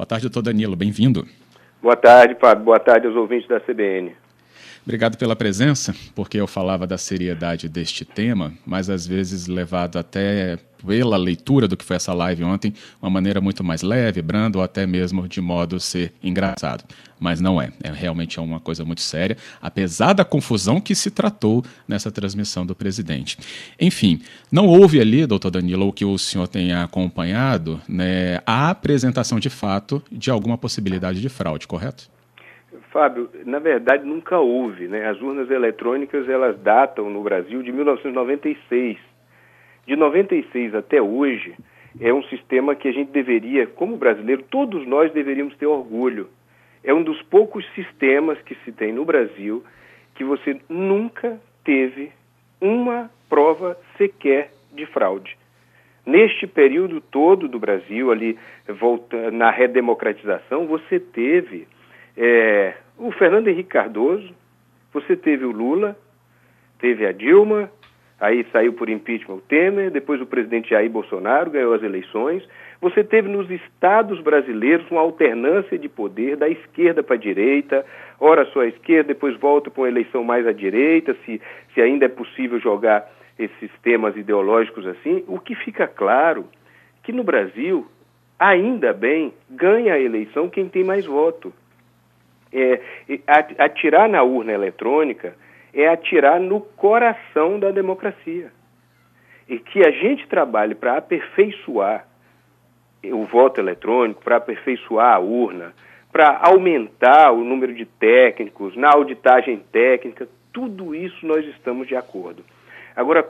Boa tarde, doutor Danilo, bem-vindo. Boa tarde, Fábio. Boa tarde aos ouvintes da CBN. Obrigado pela presença, porque eu falava da seriedade deste tema, mas às vezes levado até pela leitura do que foi essa live ontem, uma maneira muito mais leve, branda ou até mesmo de modo ser engraçado. Mas não é, é realmente é uma coisa muito séria, apesar da confusão que se tratou nessa transmissão do presidente. Enfim, não houve ali, doutor Danilo, o que o senhor tenha acompanhado, né, a apresentação de fato de alguma possibilidade de fraude, correto? Fábio, na verdade nunca houve, né? As urnas eletrônicas elas datam no Brasil de 1996. De 96 até hoje é um sistema que a gente deveria, como brasileiro, todos nós deveríamos ter orgulho. É um dos poucos sistemas que se tem no Brasil que você nunca teve uma prova sequer de fraude. Neste período todo do Brasil, ali volta, na redemocratização, você teve é, o Fernando Henrique Cardoso, você teve o Lula, teve a Dilma, aí saiu por impeachment o Temer, depois o presidente Jair Bolsonaro ganhou as eleições. Você teve nos estados brasileiros uma alternância de poder da esquerda para a direita, ora só a esquerda, depois volta para uma eleição mais à direita, se, se ainda é possível jogar esses temas ideológicos assim. O que fica claro que no Brasil, ainda bem, ganha a eleição quem tem mais voto é, atirar na urna eletrônica é atirar no coração da democracia. E que a gente trabalhe para aperfeiçoar o voto eletrônico, para aperfeiçoar a urna, para aumentar o número de técnicos, na auditagem técnica, tudo isso nós estamos de acordo. Agora,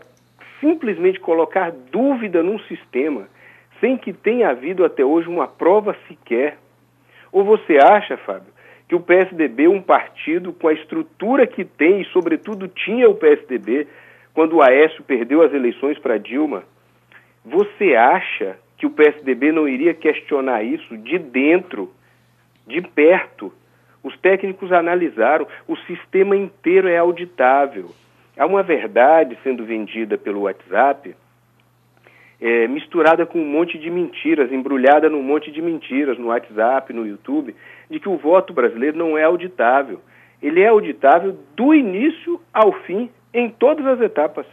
simplesmente colocar dúvida num sistema sem que tenha havido até hoje uma prova sequer. Ou você acha, Fábio, que o PSDB, um partido com a estrutura que tem, e sobretudo tinha o PSDB, quando o Aécio perdeu as eleições para Dilma, você acha que o PSDB não iria questionar isso de dentro, de perto? Os técnicos analisaram, o sistema inteiro é auditável. Há uma verdade sendo vendida pelo WhatsApp é, misturada com um monte de mentiras, embrulhada num monte de mentiras no WhatsApp, no YouTube, de que o voto brasileiro não é auditável. Ele é auditável do início ao fim, em todas as etapas.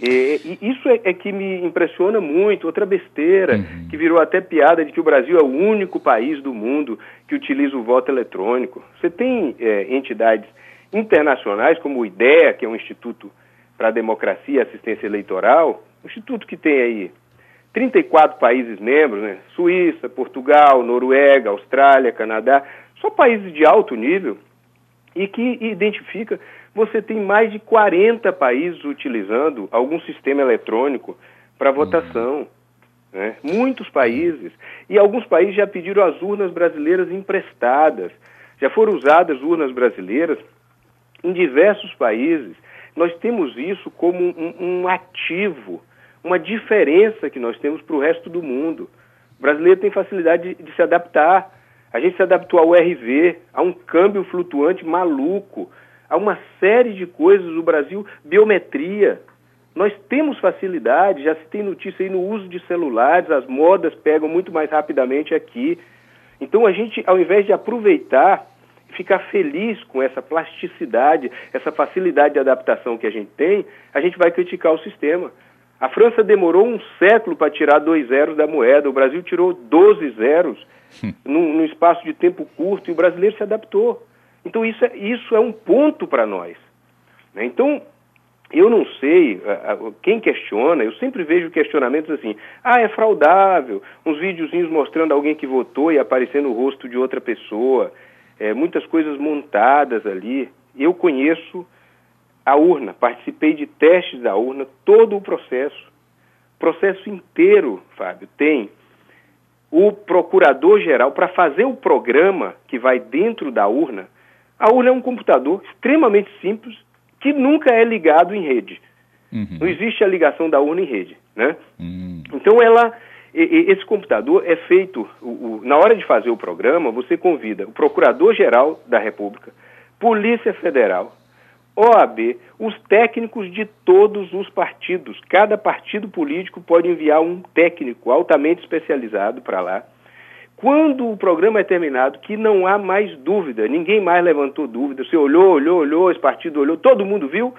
E, e isso é, é, que me impressiona muito. Outra besteira, uhum. que virou até piada de que o Brasil é o único país do mundo que utiliza o voto eletrônico. Você tem é, entidades internacionais, como o IDEA, que é um instituto para a Democracia e Assistência Eleitoral, um instituto que tem aí 34 países membros, né? Suíça, Portugal, Noruega, Austrália, Canadá, só países de alto nível, e que identifica, você tem mais de 40 países utilizando algum sistema eletrônico para uhum. votação. Né? Muitos países. E alguns países já pediram as urnas brasileiras emprestadas. Já foram usadas urnas brasileiras em diversos países nós temos isso como um, um ativo, uma diferença que nós temos para o resto do mundo. O brasileiro tem facilidade de, de se adaptar. A gente se adaptou ao RV, a um câmbio flutuante maluco, a uma série de coisas do Brasil, biometria. Nós temos facilidade, já se tem notícia aí no uso de celulares, as modas pegam muito mais rapidamente aqui. Então a gente, ao invés de aproveitar ficar feliz com essa plasticidade, essa facilidade de adaptação que a gente tem, a gente vai criticar o sistema. A França demorou um século para tirar dois zeros da moeda, o Brasil tirou 12 zeros hum. num, num, espaço de tempo curto e o brasileiro se adaptou. Então isso é, isso é um ponto para nós. Né? Então, eu não sei, quem questiona, eu sempre vejo questionamentos assim, ah, é fraudável, uns videozinhos mostrando alguém que votou e aparecendo o rosto de outra pessoa é, muitas coisas montadas ali. Eu conheço a urna, participei de testes da urna, todo o processo. Processo inteiro, Fábio, tem o procurador-geral para fazer o programa que vai dentro da urna. A urna é um computador extremamente simples que nunca é ligado em rede. Uhum. Não existe a ligação da urna em rede, né? Uhum. Então ela esse computador é feito, na hora de fazer o programa, você convida o Procurador-Geral da República, Polícia Federal, OAB, os técnicos de todos os partidos. Cada partido político pode enviar um técnico altamente especializado para lá. Quando o programa é terminado, que não há mais dúvida, ninguém mais levantou dúvida, você olhou, olhou, olhou, esse partido olhou, todo mundo viu,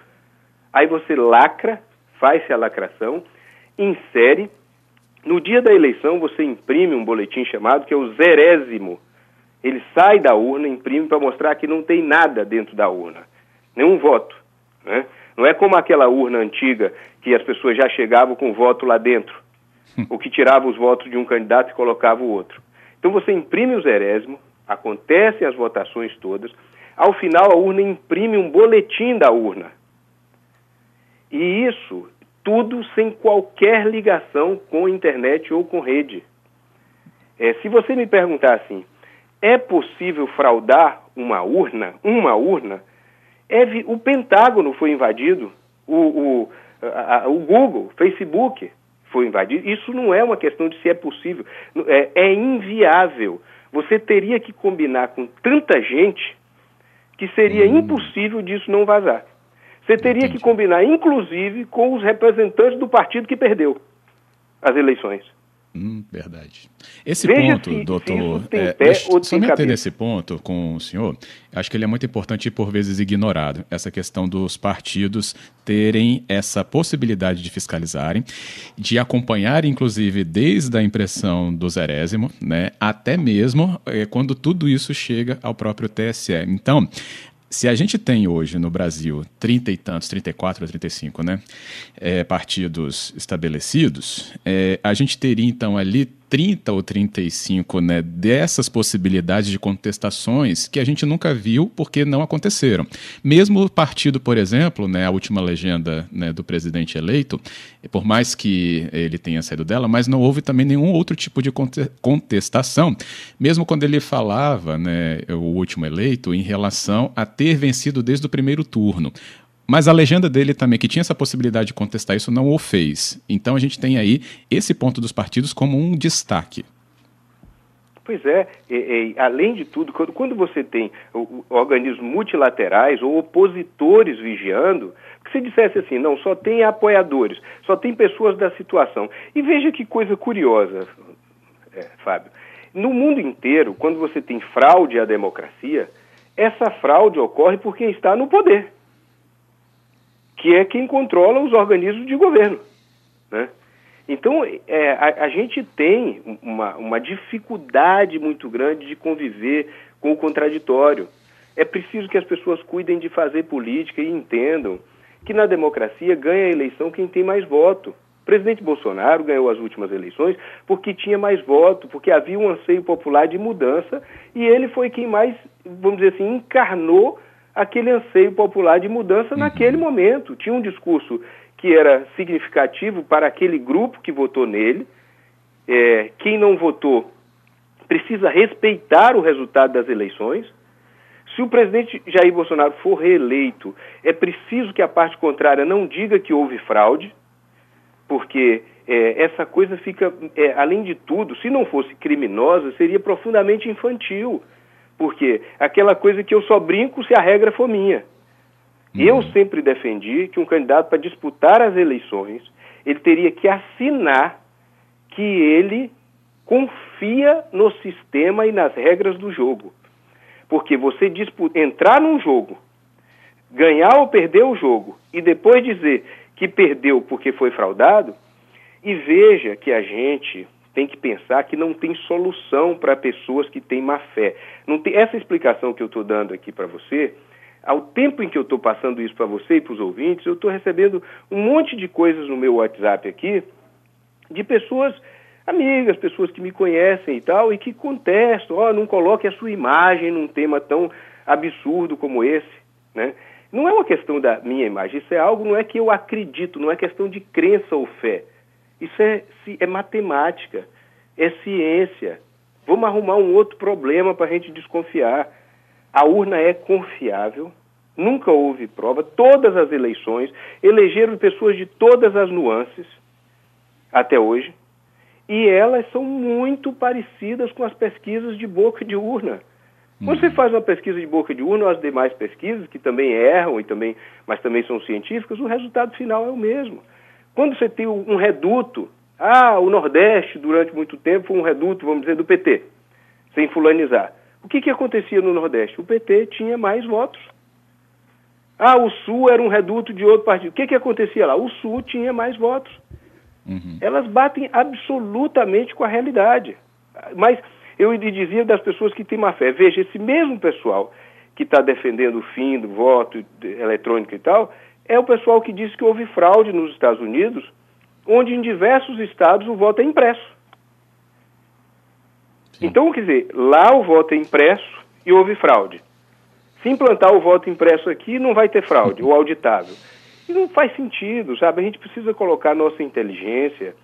aí você lacra, faz-se a lacração, insere, no dia da eleição você imprime um boletim chamado que é o zerésimo. Ele sai da urna, imprime para mostrar que não tem nada dentro da urna, nenhum voto. Né? Não é como aquela urna antiga que as pessoas já chegavam com voto lá dentro, ou que tirava os votos de um candidato e colocava o outro. Então você imprime o zerésimo, acontecem as votações todas, ao final a urna imprime um boletim da urna. E isso tudo sem qualquer ligação com internet ou com rede. É, se você me perguntar assim, é possível fraudar uma urna? Uma urna? É, o Pentágono foi invadido, o, o, a, o Google, Facebook, foi invadido. Isso não é uma questão de se é possível, é, é inviável. Você teria que combinar com tanta gente que seria hum. impossível disso não vazar. Você teria que combinar, inclusive, com os representantes do partido que perdeu as eleições. Hum, verdade. Esse Veja ponto, se, doutor, se é, pé somente nesse ponto com o senhor, acho que ele é muito importante e por vezes ignorado, essa questão dos partidos terem essa possibilidade de fiscalizarem, de acompanhar, inclusive, desde a impressão do zerésimo, né, até mesmo é, quando tudo isso chega ao próprio TSE. Então, se a gente tem hoje no Brasil 30 e tantos, 34 ou 35, né, é, partidos estabelecidos, é, a gente teria então ali 30 ou 35 né, dessas possibilidades de contestações que a gente nunca viu porque não aconteceram. Mesmo o partido, por exemplo, né, a última legenda né, do presidente eleito, por mais que ele tenha saído dela, mas não houve também nenhum outro tipo de contestação, mesmo quando ele falava, né, o último eleito, em relação a ter vencido desde o primeiro turno. Mas a legenda dele também, que tinha essa possibilidade de contestar isso, não o fez. Então a gente tem aí esse ponto dos partidos como um destaque. Pois é, além de tudo, quando, quando você tem organismos multilaterais ou opositores vigiando, que se dissesse assim, não, só tem apoiadores, só tem pessoas da situação. E veja que coisa curiosa, é, Fábio. No mundo inteiro, quando você tem fraude à democracia, essa fraude ocorre por quem está no poder que é quem controla os organismos de governo. Né? Então, é, a, a, gente tem uma, uma dificuldade muito grande de conviver com o contraditório. É preciso que as pessoas cuidem de fazer política e entendam que na democracia ganha a eleição quem tem mais voto. O presidente Bolsonaro ganhou as últimas eleições porque tinha mais voto, porque havia um anseio popular de mudança e ele foi quem mais, vamos dizer assim, encarnou aquele anseio popular de mudança uhum. naquele momento. Tinha um discurso que era significativo para aquele grupo que votou nele. É, quem não votou precisa respeitar o resultado das eleições. Se o presidente Jair Bolsonaro for reeleito, é preciso que a parte contrária não diga que houve fraude, porque é, essa coisa fica, é, além de tudo, se não fosse criminosa, seria profundamente infantil. Porque aquela coisa que eu só brinco se a regra for minha. Uhum. Eu sempre defendi que um candidato para disputar as eleições, ele teria que assinar que ele confia no sistema e nas regras do jogo. Porque você entrar num jogo, ganhar ou perder o jogo e depois dizer que perdeu porque foi fraudado, e veja que a gente tem que pensar que não tem solução para pessoas que têm má fé. Não tem, essa explicação que eu estou dando aqui para você, ao tempo em que eu estou passando isso para você e para os ouvintes, eu estou recebendo um monte de coisas no meu WhatsApp aqui de pessoas amigas, pessoas que me conhecem e tal, e que contestam, ó, oh, não coloque a sua imagem num tema tão absurdo como esse, né? Não é uma questão da minha imagem, isso é algo, não é que eu acredito, não é questão de crença ou fé. Isso é, é matemática, é ciência. Vamos arrumar um outro problema para a gente desconfiar. A urna é confiável, nunca houve prova. Todas as eleições elegeram pessoas de todas as nuances até hoje. E elas são muito parecidas com as pesquisas de boca de urna. Quando você uhum. faz uma pesquisa de boca de urna ou as demais pesquisas, que também erram, e também, mas também são científicas, o resultado final é o mesmo. Quando você tem um reduto, ah, o Nordeste durante muito tempo foi um reduto, vamos dizer, do PT. sem fulanizar. O que, que acontecia no Nordeste? O PT tinha mais votos. Ah, o Sul era um reduto de outro partido. O que, que acontecia lá? O Sul tinha mais votos. Uhum. Elas batem absolutamente com a realidade. Mas eu lhe dizia das pessoas que têm má fé. Veja, esse mesmo pessoal que está defendendo o fim do voto eletrônico e tal, é o pessoal que disse que houve fraude nos Estados Unidos, onde em diversos estados o voto é impresso. Sim. Então, quer dizer, lá o voto é impresso e houve fraude. Se implantar o voto impresso aqui, não vai ter fraude, ou auditável. E não faz sentido, sabe? A gente precisa colocar nossa inteligência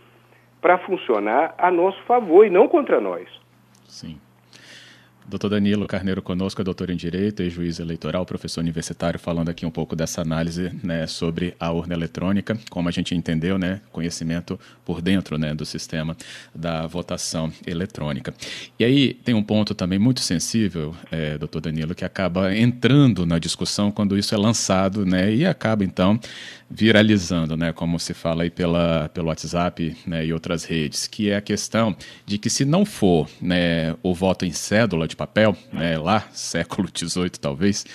para funcionar a nosso favor e não contra nós. Sim. Doutor Danilo Carneiro conosco, é doutor em Direito e juiz eleitoral, professor universitário, falando aqui um pouco dessa análise né, sobre a urna eletrônica, como a gente entendeu, né, conhecimento por dentro né, do sistema da votação eletrônica. E aí tem um ponto também muito sensível, é, doutor Danilo, que acaba entrando na discussão quando isso é lançado né, e acaba então viralizando, né, como se fala aí pela, pelo WhatsApp né, e outras redes, que é a questão de que se não for né, o voto em cédula de papel, né, lá, século XVIII talvez,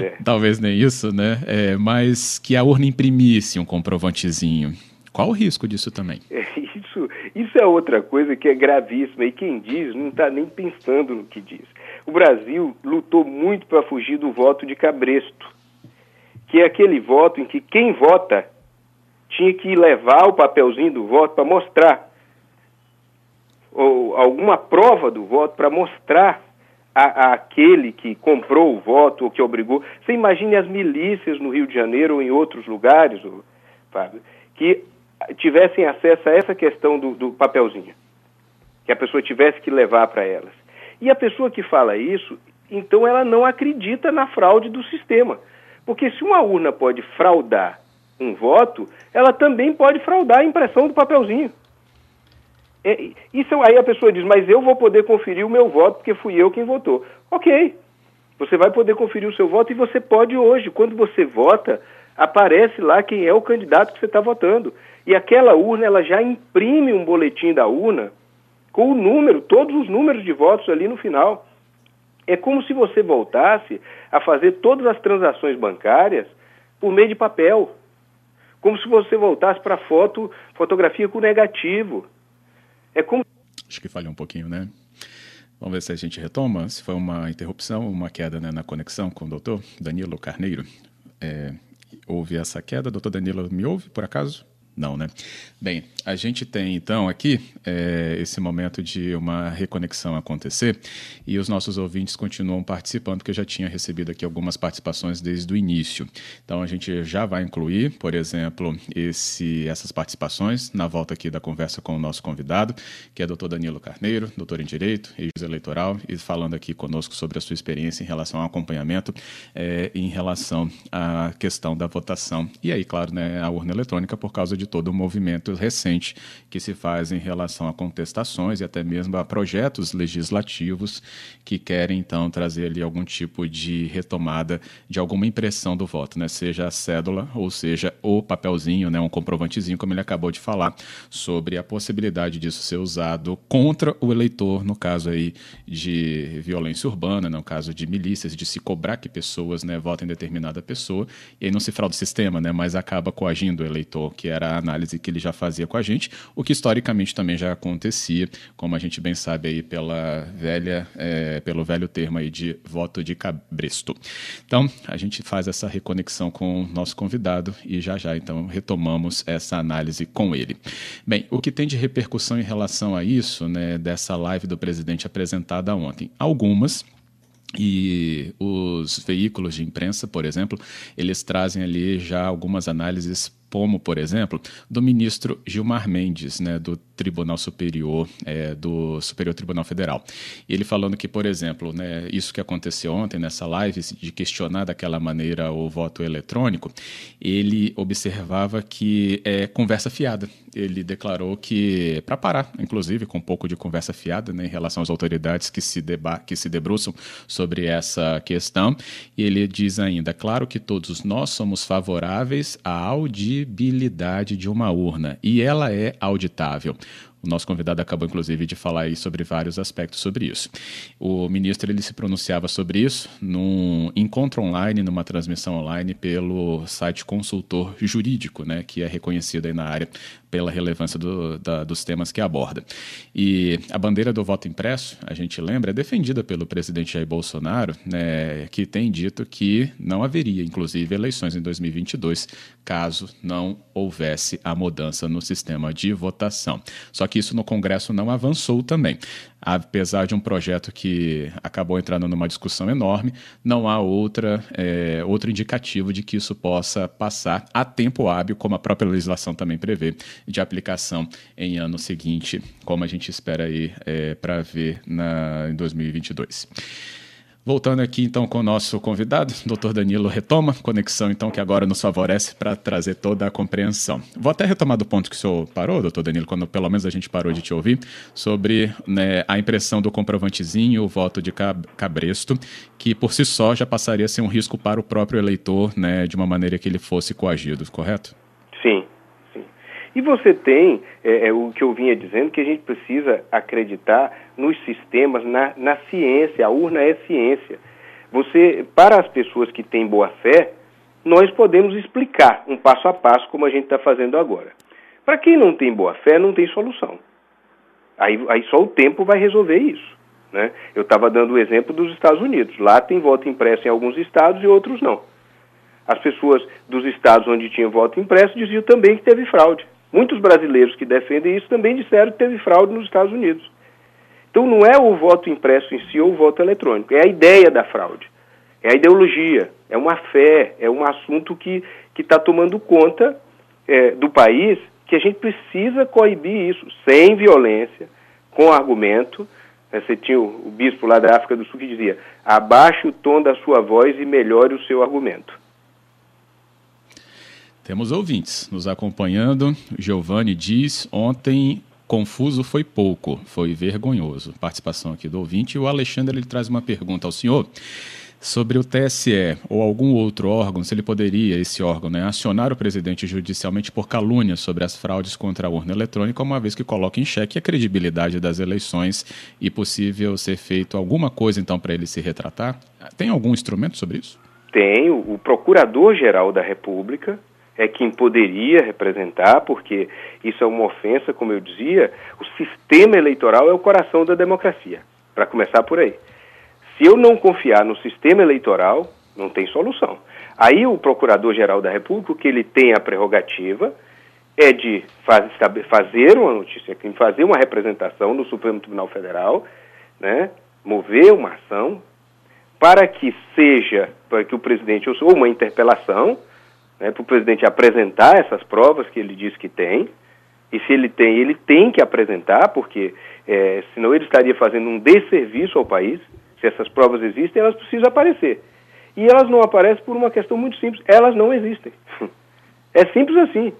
é. talvez nem isso, né, é, mas que a urna imprimisse um comprovantezinho. Qual o risco disso também? É, isso, isso é outra coisa que é gravíssima e quem diz não está nem pensando no que diz. O Brasil lutou muito para fugir do voto de cabresto que é aquele voto em que quem vota tinha que levar o papelzinho do voto para mostrar, ou alguma prova do voto para mostrar a, aquele que comprou o voto ou que obrigou. Você imagine as milícias no Rio de Janeiro ou em outros lugares, Fábio, que tivessem acesso a essa questão do, do papelzinho, que a pessoa tivesse que levar para elas. E a pessoa que fala isso, então ela não acredita na fraude do sistema. Porque se uma urna pode fraudar um voto, ela também pode fraudar a impressão do papelzinho. É, isso aí a pessoa diz, mas eu vou poder conferir o meu voto porque fui eu quem votou. Ok, você vai poder conferir o seu voto e você pode hoje, quando você vota, aparece lá quem é o candidato que você está votando. E aquela urna, ela já imprime um boletim da urna com o número, todos os números de votos ali no final. É como se você voltasse a fazer todas as transações bancárias por meio de papel. Como se você voltasse para foto, fotografia com negativo. É como Acho que falhou um pouquinho, né? Vamos ver se a gente retoma. Se foi uma interrupção, uma queda né, na conexão com o doutor Danilo Carneiro. É, houve essa queda. Doutor Danilo, me ouve, por acaso? Não, né? Bem, a gente tem então aqui é, esse momento de uma reconexão acontecer e os nossos ouvintes continuam participando, porque eu já tinha recebido aqui algumas participações desde o início. Então a gente já vai incluir, por exemplo, esse, essas participações na volta aqui da conversa com o nosso convidado, que é o doutor Danilo Carneiro, doutor em Direito e juiz eleitoral, e falando aqui conosco sobre a sua experiência em relação ao acompanhamento, é, em relação à questão da votação. E aí, claro, né, a urna eletrônica por causa de de todo o movimento recente que se faz em relação a contestações e até mesmo a projetos legislativos que querem então trazer ali algum tipo de retomada de alguma impressão do voto, né? Seja a cédula ou seja o papelzinho, né, um comprovantezinho, como ele acabou de falar, sobre a possibilidade disso ser usado contra o eleitor, no caso aí de violência urbana, no caso de milícias, de se cobrar que pessoas, né, votem determinada pessoa, e aí não se fraude o sistema, né, mas acaba coagindo o eleitor, que era análise que ele já fazia com a gente, o que historicamente também já acontecia, como a gente bem sabe aí pela velha, é, pelo velho termo aí de voto de cabresto. Então, a gente faz essa reconexão com o nosso convidado e já já então retomamos essa análise com ele. Bem, o que tem de repercussão em relação a isso, né, dessa live do presidente apresentada ontem? Algumas e os veículos de imprensa, por exemplo, eles trazem ali já algumas análises como, por exemplo, do ministro Gilmar Mendes, né, do Tribunal Superior, é, do Superior Tribunal Federal. Ele falando que, por exemplo, né, isso que aconteceu ontem nessa live, de questionar daquela maneira o voto eletrônico, ele observava que é conversa fiada. Ele declarou que, para parar, inclusive, com um pouco de conversa fiada né, em relação às autoridades que se, deba que se debruçam sobre essa questão, ele diz ainda: claro que todos nós somos favoráveis à audiência audibilidade de uma urna e ela é auditável. O nosso convidado acabou, inclusive, de falar aí sobre vários aspectos sobre isso. O ministro ele se pronunciava sobre isso num encontro online, numa transmissão online pelo site Consultor Jurídico, né, que é reconhecido aí na área pela relevância do, da, dos temas que aborda. E a bandeira do voto impresso, a gente lembra, é defendida pelo presidente Jair Bolsonaro, né, que tem dito que não haveria, inclusive, eleições em 2022, caso não houvesse a mudança no sistema de votação. Só que isso no Congresso não avançou também apesar de um projeto que acabou entrando numa discussão enorme, não há outra, é, outro indicativo de que isso possa passar a tempo hábil, como a própria legislação também prevê, de aplicação em ano seguinte, como a gente espera aí é, para ver na, em 2022. Voltando aqui então com o nosso convidado, Dr. Danilo retoma conexão então que agora nos favorece para trazer toda a compreensão. Vou até retomar do ponto que o senhor parou, Dr. Danilo, quando pelo menos a gente parou de te ouvir, sobre né, a impressão do comprovantezinho, o voto de cabresto, que por si só já passaria a ser um risco para o próprio eleitor, né, de uma maneira que ele fosse coagido, correto? Sim, e você tem é, é, o que eu vinha dizendo, que a gente precisa acreditar nos sistemas, na, na ciência. A urna é ciência. Você, para as pessoas que têm boa fé, nós podemos explicar um passo a passo como a gente está fazendo agora. Para quem não tem boa fé, não tem solução. Aí, aí só o tempo vai resolver isso. Né? Eu estava dando o exemplo dos Estados Unidos. Lá tem voto impresso em alguns estados e outros não. As pessoas dos estados onde tinha voto impresso diziam também que teve fraude. Muitos brasileiros que defendem isso também disseram que teve fraude nos Estados Unidos. Então não é o voto impresso em si ou o voto eletrônico, é a ideia da fraude, é a ideologia, é uma fé, é um assunto que está tomando conta é, do país que a gente precisa coibir isso sem violência, com argumento. É, você tinha o bispo lá da África do Sul que dizia: abaixe o tom da sua voz e melhore o seu argumento. Temos ouvintes nos acompanhando. Giovanni diz: ontem confuso foi pouco, foi vergonhoso. Participação aqui do ouvinte. O Alexandre ele traz uma pergunta ao senhor sobre o TSE ou algum outro órgão, se ele poderia, esse órgão, né, acionar o presidente judicialmente por calúnia sobre as fraudes contra a urna eletrônica, uma vez que coloca em xeque a credibilidade das eleições e possível ser feito alguma coisa então para ele se retratar. Tem algum instrumento sobre isso? Tem. O Procurador-Geral da República é quem poderia representar, porque isso é uma ofensa, como eu dizia, o sistema eleitoral é o coração da democracia, para começar por aí. Se eu não confiar no sistema eleitoral, não tem solução. Aí o Procurador-Geral da República, o que ele tem a prerrogativa é de faz, fazer uma notícia, fazer uma representação no Supremo Tribunal Federal, né, mover uma ação para que seja, para que o presidente, ou uma interpelação, né, para o presidente apresentar essas provas que ele diz que tem, e se ele tem, ele tem que apresentar, porque é, senão ele estaria fazendo um desserviço ao país. Se essas provas existem, elas precisam aparecer. E elas não aparecem por uma questão muito simples: elas não existem. É simples assim.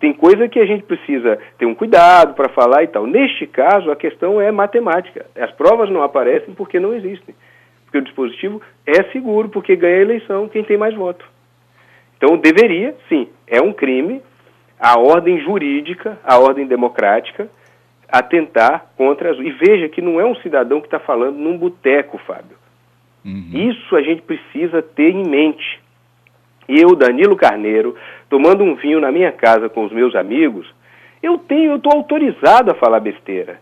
Tem coisa que a gente precisa ter um cuidado para falar e tal. Neste caso, a questão é matemática. As provas não aparecem porque não existem. Porque o dispositivo é seguro, porque ganha a eleição quem tem mais voto. Então, deveria, sim, é um crime a ordem jurídica, a ordem democrática, atentar contra as. E veja que não é um cidadão que está falando num boteco, Fábio. Uhum. Isso a gente precisa ter em mente. Eu, Danilo Carneiro, tomando um vinho na minha casa com os meus amigos, eu tenho, eu estou autorizado a falar besteira.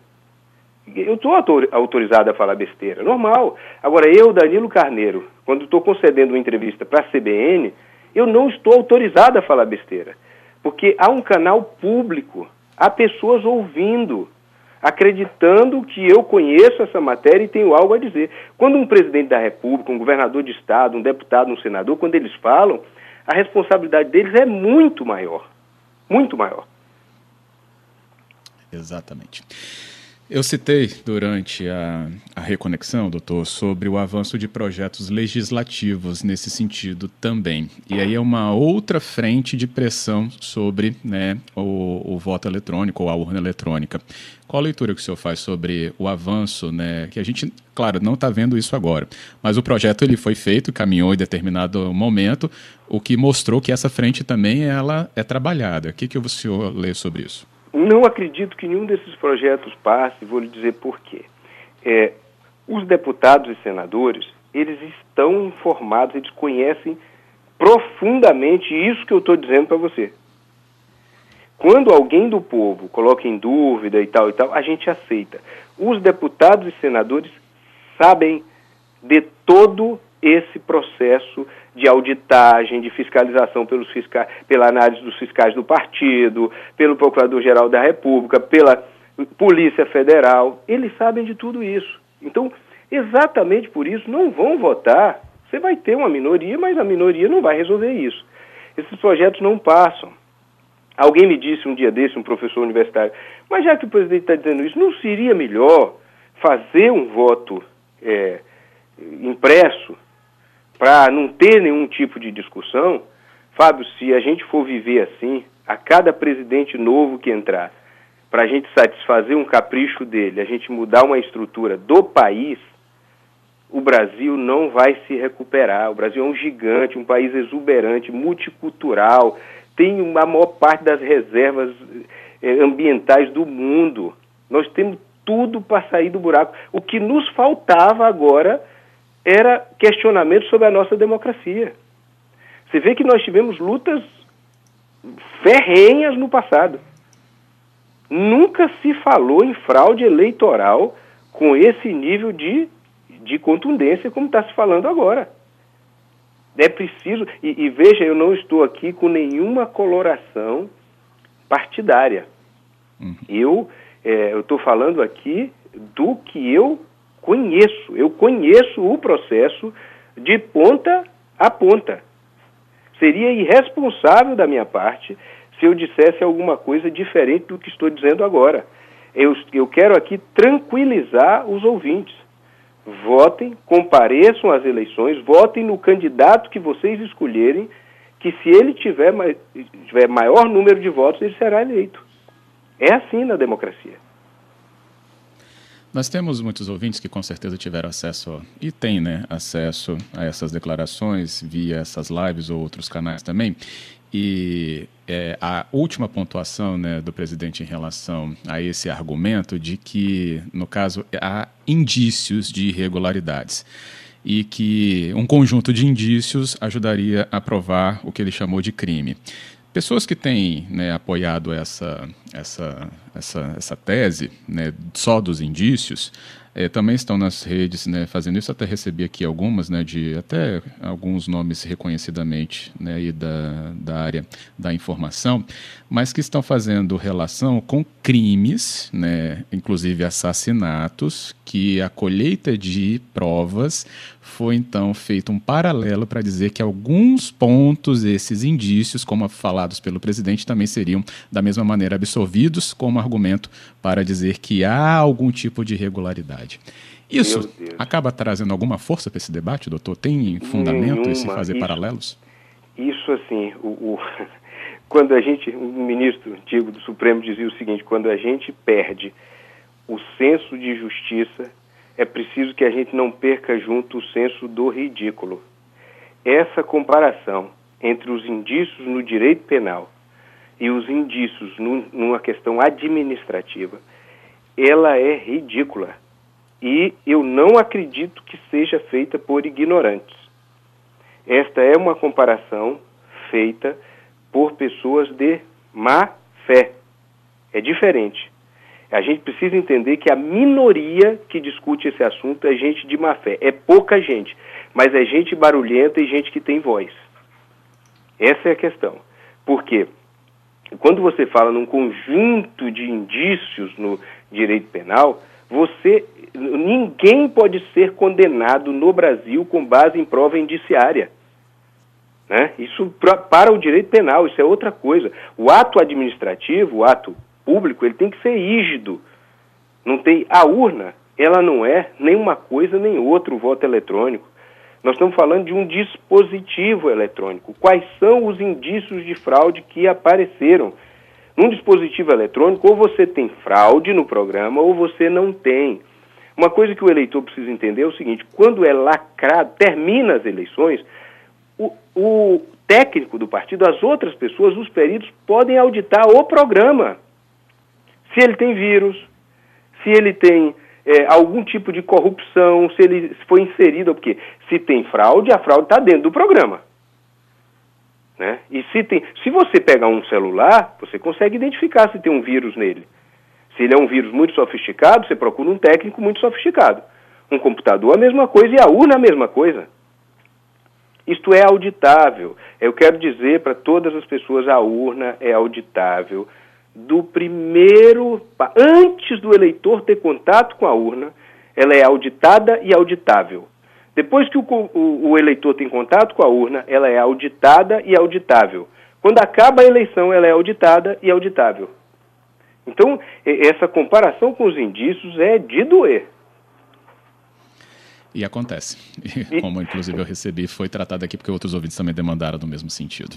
Eu estou autorizado a falar besteira, normal. Agora, eu, Danilo Carneiro, quando estou concedendo uma entrevista para a CBN, eu não estou autorizado a falar besteira. Porque há um canal público, há pessoas ouvindo, acreditando que eu conheço essa matéria e tenho algo a dizer. Quando um presidente da República, um governador de Estado, um deputado, um senador, quando eles falam, a responsabilidade deles é muito maior. Muito maior. Exatamente. Eu citei durante a, a, reconexão, doutor, sobre o avanço de projetos legislativos nesse sentido também. E aí é uma outra frente de pressão sobre né, o, o voto eletrônico ou a urna eletrônica. Qual a leitura que o senhor faz sobre o avanço, né? Que a gente, claro, não está vendo isso agora, mas o projeto ele foi feito, caminhou em determinado momento, o que mostrou que essa frente também ela é trabalhada. O que, que o senhor lê sobre isso? Não acredito que nenhum desses projetos passe, vou lhe dizer por quê. É, os deputados e senadores, eles estão informados, eles conhecem profundamente isso que eu estou dizendo para você. Quando alguém do povo coloca em dúvida e tal e tal, a gente aceita. Os deputados e senadores sabem de todo esse processo de auditagem, de fiscalização pelos fiscais, pela análise dos fiscais do partido, pelo Procurador-Geral da República, pela Polícia Federal. Eles sabem de tudo isso. Então, exatamente por isso, não vão votar. Você vai ter uma minoria, mas a minoria não vai resolver isso. Esses projetos não passam. Alguém me disse um dia desse, um professor universitário, mas já que o presidente está dizendo isso, não seria melhor fazer um voto é, impresso para não ter nenhum tipo de discussão? Fábio, se a gente for viver assim, a cada presidente novo que entrar, para a gente satisfazer um capricho dele, a gente mudar uma estrutura do país, o Brasil não vai se recuperar. O Brasil é um gigante, um país exuberante, multicultural, tem a maior parte das reservas eh, ambientais do mundo. Nós temos tudo para sair do buraco. O que nos faltava agora era questionamento sobre a nossa democracia. Você vê que nós tivemos lutas ferrenhas no passado. Nunca se falou em fraude eleitoral com esse nível de, de contundência como está se falando agora. É preciso, e, e veja, eu não estou aqui com nenhuma coloração partidária. Uhum. Eu é, estou falando aqui do que eu conheço. Eu conheço o processo de ponta a ponta. Seria irresponsável da minha parte se eu dissesse alguma coisa diferente do que estou dizendo agora. Eu, eu quero aqui tranquilizar os ouvintes votem, compareçam às eleições, votem no candidato que vocês escolherem, que se ele tiver, tiver maior número de votos, ele será eleito. É assim na democracia. Nós temos muitos ouvintes que com certeza tiveram acesso, e têm né, acesso a essas declarações via essas lives ou outros canais também. E é, a última pontuação né, do presidente em relação a esse argumento de que, no caso, há indícios de irregularidades e que um conjunto de indícios ajudaria a provar o que ele chamou de crime. Pessoas que têm né, apoiado essa, essa, essa, essa tese né, só dos indícios é, também estão nas redes né, fazendo isso. Até recebi aqui algumas, né, de até alguns nomes reconhecidamente né, aí da, da área da informação, mas que estão fazendo relação com crimes, né, inclusive assassinatos, que a colheita de provas foi então feito um paralelo para dizer que alguns pontos, esses indícios, como falados pelo presidente, também seriam da mesma maneira absorvidos como argumento para dizer que há algum tipo de irregularidade. Isso acaba trazendo alguma força para esse debate, doutor? Tem fundamento Nenhuma. esse fazer isso, paralelos? Isso, assim, o, o, quando a gente, o ministro antigo do Supremo dizia o seguinte: quando a gente perde o senso de justiça, é preciso que a gente não perca junto o senso do ridículo. Essa comparação entre os indícios no direito penal e os indícios numa questão administrativa, ela é ridícula. E eu não acredito que seja feita por ignorantes. Esta é uma comparação feita por pessoas de má fé. É diferente. A gente precisa entender que a minoria que discute esse assunto é gente de má fé. É pouca gente, mas é gente barulhenta e gente que tem voz. Essa é a questão. Por quê? Quando você fala num conjunto de indícios no direito penal, você ninguém pode ser condenado no Brasil com base em prova indiciária. Né? Isso pra, para o direito penal, isso é outra coisa. O ato administrativo, o ato público, ele tem que ser rígido. Não tem a urna, ela não é nem uma coisa nem outra o voto eletrônico. Nós estamos falando de um dispositivo eletrônico. Quais são os indícios de fraude que apareceram? Num dispositivo eletrônico, ou você tem fraude no programa, ou você não tem. Uma coisa que o eleitor precisa entender é o seguinte: quando é lacrado, termina as eleições, o, o técnico do partido, as outras pessoas, os peritos, podem auditar o programa. Se ele tem vírus, se ele tem é, algum tipo de corrupção, se ele foi inserido, porque se tem fraude, a fraude está dentro do programa. Né? E se, tem, se você pegar um celular, você consegue identificar se tem um vírus nele. Se ele é um vírus muito sofisticado, você procura um técnico muito sofisticado. Um computador a mesma coisa e a urna a mesma coisa. Isto é auditável. Eu quero dizer para todas as pessoas, a urna é auditável do primeiro, antes do eleitor ter contato com a urna, ela é auditada e auditável. Depois que o, o, o, eleitor tem contato com a urna, ela é auditada e auditável. Quando acaba a eleição, ela é auditada e auditável. Então, essa comparação com os indícios é de doer. E acontece. E, como inclusive eu recebi, foi tratado aqui porque outros ouvintes também demandaram no mesmo sentido.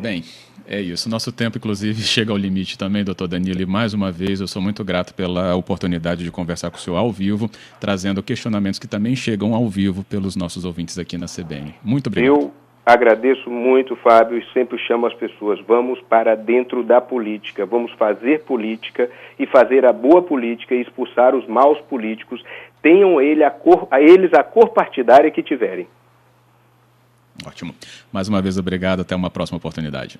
Bem, é isso. Nosso tempo, inclusive, chega ao limite também, doutor Danilo. E mais uma vez, eu sou muito grato pela oportunidade de conversar com o senhor ao vivo, trazendo questionamentos que também chegam ao vivo pelos nossos ouvintes aqui na CBN. Muito obrigado. Eu agradeço muito, Fábio, e sempre chamo as pessoas: vamos para dentro da política, vamos fazer política e fazer a boa política e expulsar os maus políticos, tenham ele a cor, a eles a cor partidária que tiverem. Ótimo. Mais uma vez, obrigado. Até uma próxima oportunidade.